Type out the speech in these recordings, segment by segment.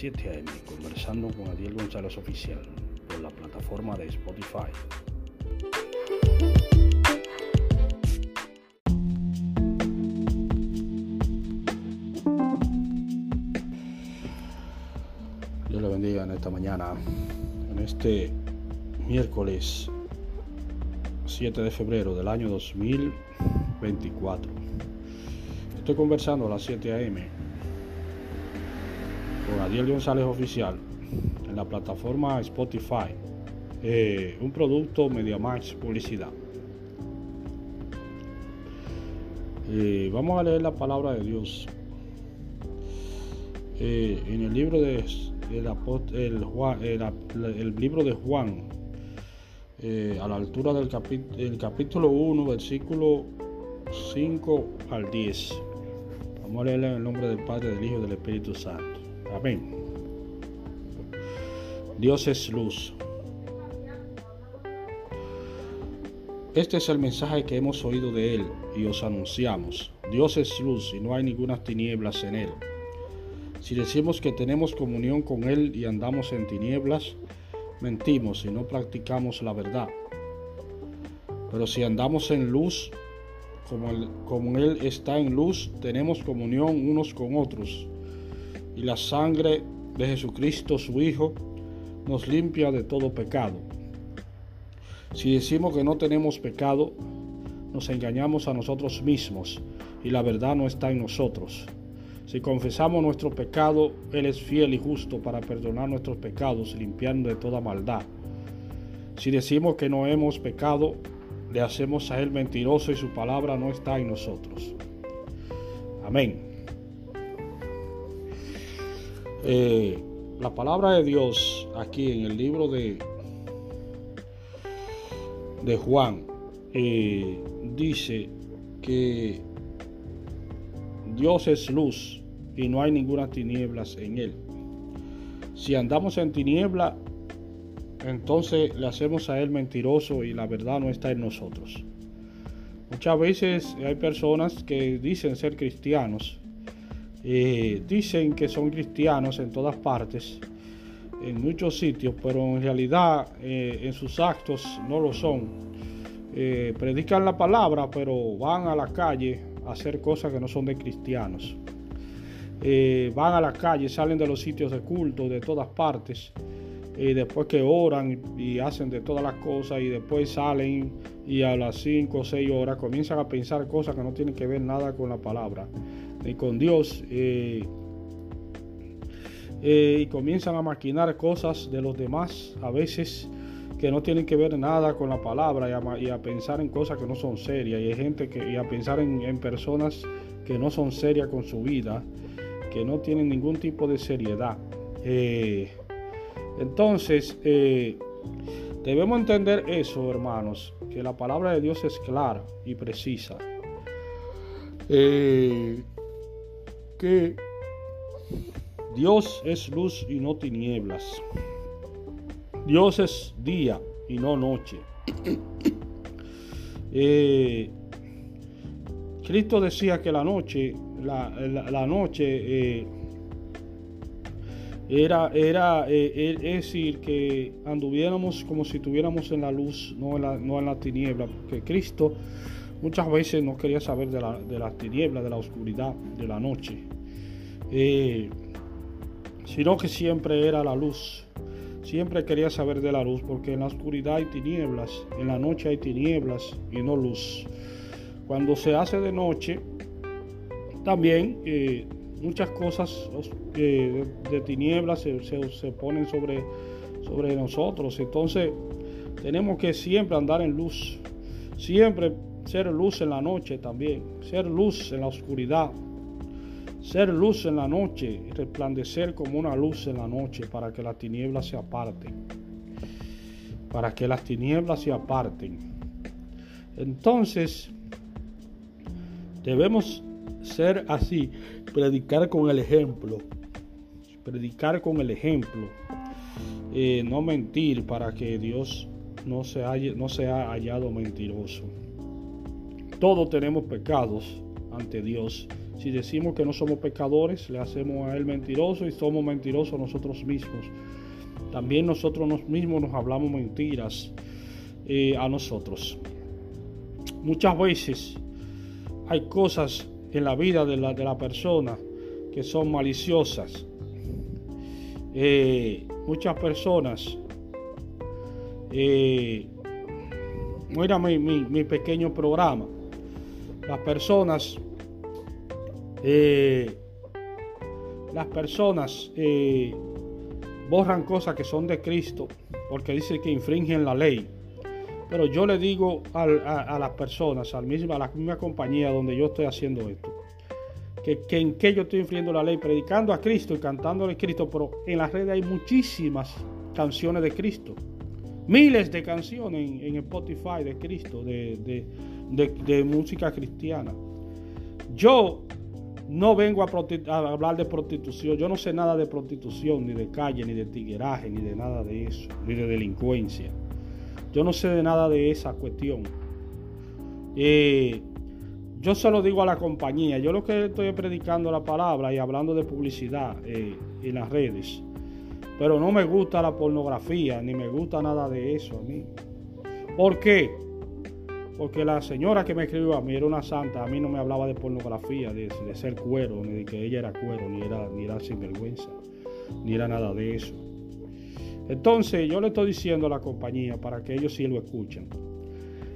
7 a.m. conversando con Adiel González Oficial por la plataforma de Spotify. Dios le bendiga en esta mañana, en este miércoles 7 de febrero del año 2024. Estoy conversando a las 7 a.m. con Adiel González Oficial en la plataforma Spotify, eh, un producto MediaMax Publicidad. Eh, vamos a leer la palabra de Dios eh, en el libro de el, libro de Juan, a la altura del el capítulo 1, versículo 5 al 10. Vamos a leer en el nombre del Padre, del Hijo y del Espíritu Santo. Amén. Dios es luz. Este es el mensaje que hemos oído de Él y os anunciamos. Dios es luz y no hay ninguna tinieblas en Él. Si decimos que tenemos comunión con Él y andamos en tinieblas, mentimos y no practicamos la verdad. Pero si andamos en luz, como como él, está en luz, tenemos comunión unos con otros. Y la sangre de Jesucristo, su Hijo, nos limpia de todo pecado. Si decimos que no tenemos pecado, nos engañamos a nosotros mismos y la verdad no está en nosotros. Si confesamos nuestro pecado, Él es fiel y justo para perdonar nuestros pecados, limpiando de toda maldad. Si decimos que no hemos pecado, le hacemos a Él mentiroso y su palabra no está en nosotros. Amén. Eh, la palabra de Dios aquí en el libro de, de Juan eh, dice que Dios es luz y no hay ninguna tinieblas en él. Si andamos en tiniebla, entonces le hacemos a él mentiroso y la verdad no está en nosotros. Muchas veces hay personas que dicen ser cristianos, eh, dicen que son cristianos en todas partes, en muchos sitios, pero en realidad eh, en sus actos no lo son. Eh, predican la palabra, pero van a la calle a hacer cosas que no son de cristianos. Van a la calle, salen de los sitios de culto de todas partes, y después que oran y hacen de todas las cosas y después salen y a las 5 o 6 horas comienzan a pensar cosas que no tienen que ver nada con la palabra ni con Dios eh, eh, y comienzan a maquinar cosas de los demás a veces que no tienen que ver nada con la palabra y a, pensar en cosas que no son serias y hay gente que y a pensar en, personas que no son serias con su vida que no tienen ningún tipo de seriedad. Eh, entonces, debemos entender eso, hermanos, que la palabra de Dios es clara y precisa. Que Dios es luz y no tinieblas. Dios es día y no noche. Cristo decía que la noche la, noche eh, era, era eh, es decir, que anduviéramos como si estuviéramos en la luz, no en la, no en la tiniebla, porque Cristo muchas veces no quería saber de la, de la tiniebla, de la oscuridad, de la noche, eh, sino que siempre era la luz. Siempre quería saber de la luz, porque en la oscuridad hay tinieblas, en la noche hay tinieblas y no luz. Cuando se hace de noche, también eh, muchas cosas eh, de, tinieblas se, se, ponen sobre, sobre nosotros. Entonces tenemos que siempre andar en luz. Siempre ser luz en la noche también. Ser luz en la oscuridad. Ser luz en la noche. Resplandecer como una luz en la noche para que las tinieblas se aparten. Para que las tinieblas se aparten. Entonces, debemos ser así, predicar con el ejemplo, predicar con el ejemplo, eh, no mentir para que Dios no se, haya, no sea hallado mentiroso. Todos tenemos pecados ante Dios Si decimos que no somos pecadores, le hacemos a Él mentiroso y somos mentirosos nosotros mismos. También nosotros mismos nos hablamos mentiras eh, a nosotros. Muchas veces hay cosas en la vida de la, de la persona que son maliciosas. Eh, muchas personas, eh, mira mi, mi, pequeño programa, las personas, eh, las personas eh, borran cosas que son de Cristo porque dice que infringen la ley. Pero yo le digo a, las personas, al mismo, a la misma compañía donde yo estoy haciendo esto, que, en que yo estoy infringiendo la ley, predicando a Cristo y cantándole a Cristo, pero en las redes hay muchísimas canciones de Cristo. Miles de canciones en, Spotify de Cristo, de, música cristiana. Yo no vengo a, hablar de prostitución. Yo no sé nada de prostitución, ni de calle, ni de tigueraje, ni de nada de eso, ni de delincuencia. Yo no sé de nada de esa cuestión. Eh, yo solo digo a la compañía, yo lo que estoy predicando la palabra y hablando de publicidad eh, en las redes, pero no me gusta la pornografía, ni me gusta nada de eso a mí. ¿Por qué? Porque la señora que me escribió a mí era una santa, a mí no me hablaba de pornografía, de, ser cuero, ni de que ella era cuero, ni era, ni era sinvergüenza, ni era nada de eso. Entonces yo le estoy diciendo a la compañía para que ellos sí lo escuchen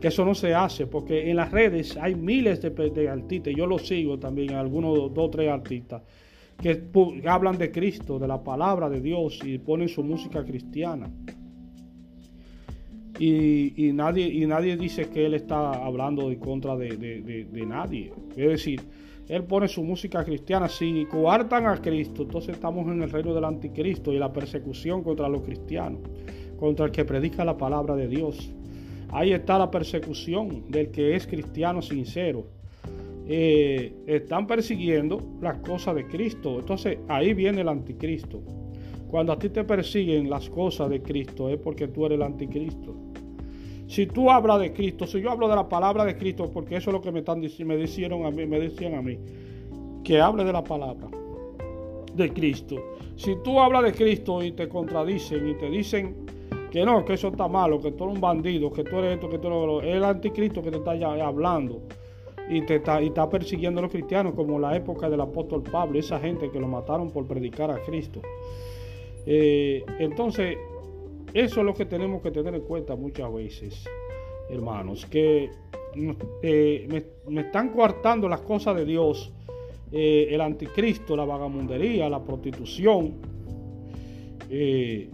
que eso no se hace, porque en las redes hay miles de, artistas, yo lo sigo también, algunos dos o tres artistas, que hablan de Cristo, de la palabra de Dios y ponen su música cristiana. Y, nadie, y nadie dice que él está hablando en contra de, de, nadie. Es decir, él pone su música cristiana. Si coartan a Cristo, entonces estamos en el reino del anticristo y la persecución contra los cristianos, contra el que predica la palabra de Dios. Ahí está la persecución del que es cristiano sincero. Eh, están persiguiendo las cosas de Cristo. Entonces ahí viene el anticristo. Cuando a ti te persiguen las cosas de Cristo es porque tú eres el anticristo. Si tú hablas de Cristo, si yo hablo de la palabra de Cristo, porque eso es lo que me están me a mí, me decían a mí, que hable de la palabra de Cristo. Si tú hablas de Cristo y te contradicen y te dicen que no, que eso está malo, que tú eres un bandido, que tú eres esto, que tú eres el anticristo que te está ya hablando y te está, y está persiguiendo a los cristianos, como la época del apóstol Pablo, esa gente que lo mataron por predicar a Cristo. Eh, entonces, eso es lo que tenemos que tener en cuenta muchas veces, hermanos, que eh, me, están coartando las cosas de Dios, eh, el anticristo, la vagamundería, la prostitución,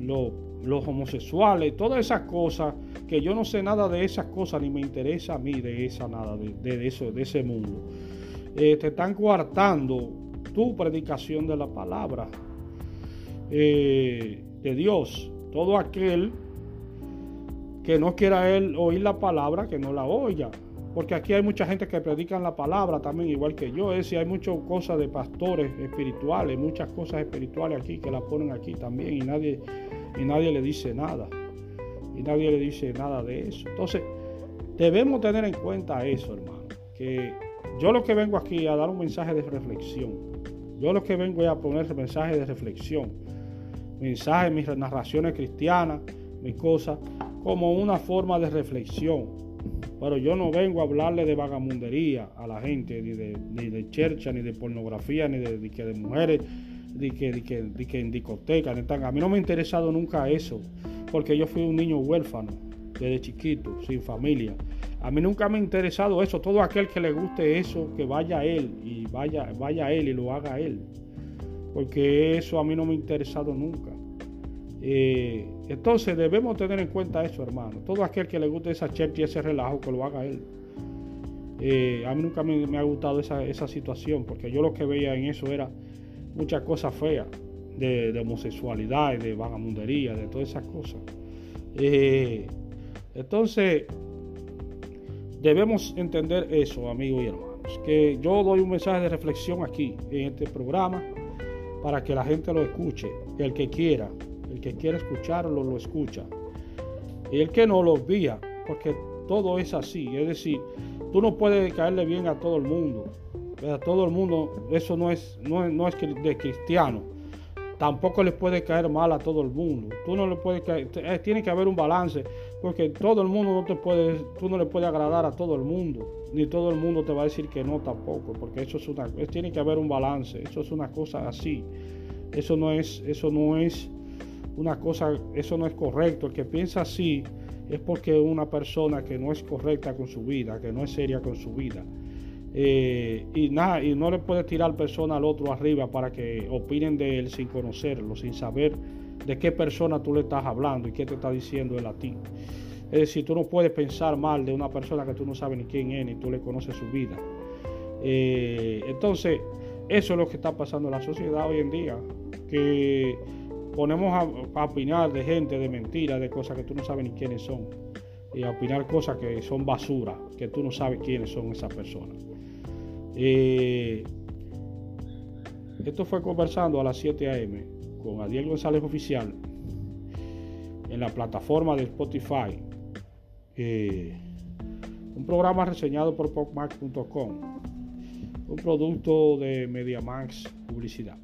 lo los homosexuales, todas esas cosas, que yo no sé nada de esas cosas, ni me interesa a mí de esa nada, de, eso, de ese mundo. Eh, te están coartando tu predicación de la palabra eh, de Dios. Todo aquel que no quiera él oír la palabra, que no la oiga. Porque aquí hay mucha gente que predican la palabra también, igual que yo. Es decir, hay muchas cosas de pastores espirituales, muchas cosas espirituales aquí que la ponen aquí también y nadie y nadie le dice nada. Y nadie le dice nada de eso. Entonces, debemos tener en cuenta eso, hermano. Que yo lo que vengo aquí a dar un mensaje de reflexión. Yo lo que vengo es a poner mensaje de reflexión. Mensajes, mis narraciones cristianas, mis cosas, como una forma de reflexión. Pero yo no vengo a hablarle de vagamundería a la gente, ni de, ni de ni de pornografía, ni de, de mujeres de que, de que, de que en discoteca. A mí no me ha interesado nunca eso, porque yo fui un niño huérfano desde chiquito, sin familia. A mí nunca me ha interesado eso. Todo aquel que le guste eso, que vaya a él y vaya, vaya a él y lo haga él. Porque eso a mí no me ha interesado nunca. Eh, entonces debemos tener en cuenta eso, hermano. Todo aquel que le guste esa chercha y ese relajo, que lo haga él. Eh, a mí nunca me, ha gustado esa, esa situación, porque yo lo que veía en eso era muchas cosas feas de, homosexualidad, de vagamundería, de todas esas cosas. Eh, entonces, debemos entender eso, amigos y hermanos, que yo doy un mensaje de reflexión aquí en este programa para que la gente lo escuche, el que quiera, el que quiera escucharlo, lo escucha. Y el que no lo vía, porque todo es así, es decir, tú no puedes caerle bien a todo el mundo. A todo el mundo, eso no es, no no es de cristiano. Tampoco le puede caer mal a todo el mundo. Tú no le puedes caer, eh, tiene que haber un balance, porque todo el mundo no te puede, tú no le puedes agradar a todo el mundo, ni todo el mundo te va a decir que no tampoco, porque eso es una, tiene que haber un balance. Eso es una cosa así. Eso no es, eso no es una cosa, eso no es correcto. El que piensa así es porque una persona que no es correcta con su vida, que no es seria con su vida. Eh, y nada, y no le puede tirar persona al otro arriba para que opinen de él sin conocerlo, sin saber de qué persona tú le estás hablando y qué te está diciendo él a ti. Es decir, tú no puedes pensar mal de una persona que tú no sabes ni quién es, ni tú le conoces su vida. Eh, entonces, eso es lo que está pasando en la sociedad hoy en día, que ponemos a, opinar de gente, de mentiras, de cosas que tú no sabes ni quiénes son. Y a opinar cosas que son basura, que tú no sabes quiénes son esas personas. Eh, esto fue conversando a las 7 a.m. con Adiel González Oficial en la plataforma de Spotify. Eh, un programa reseñado por popmax.com, un producto de MediaMax Publicidad.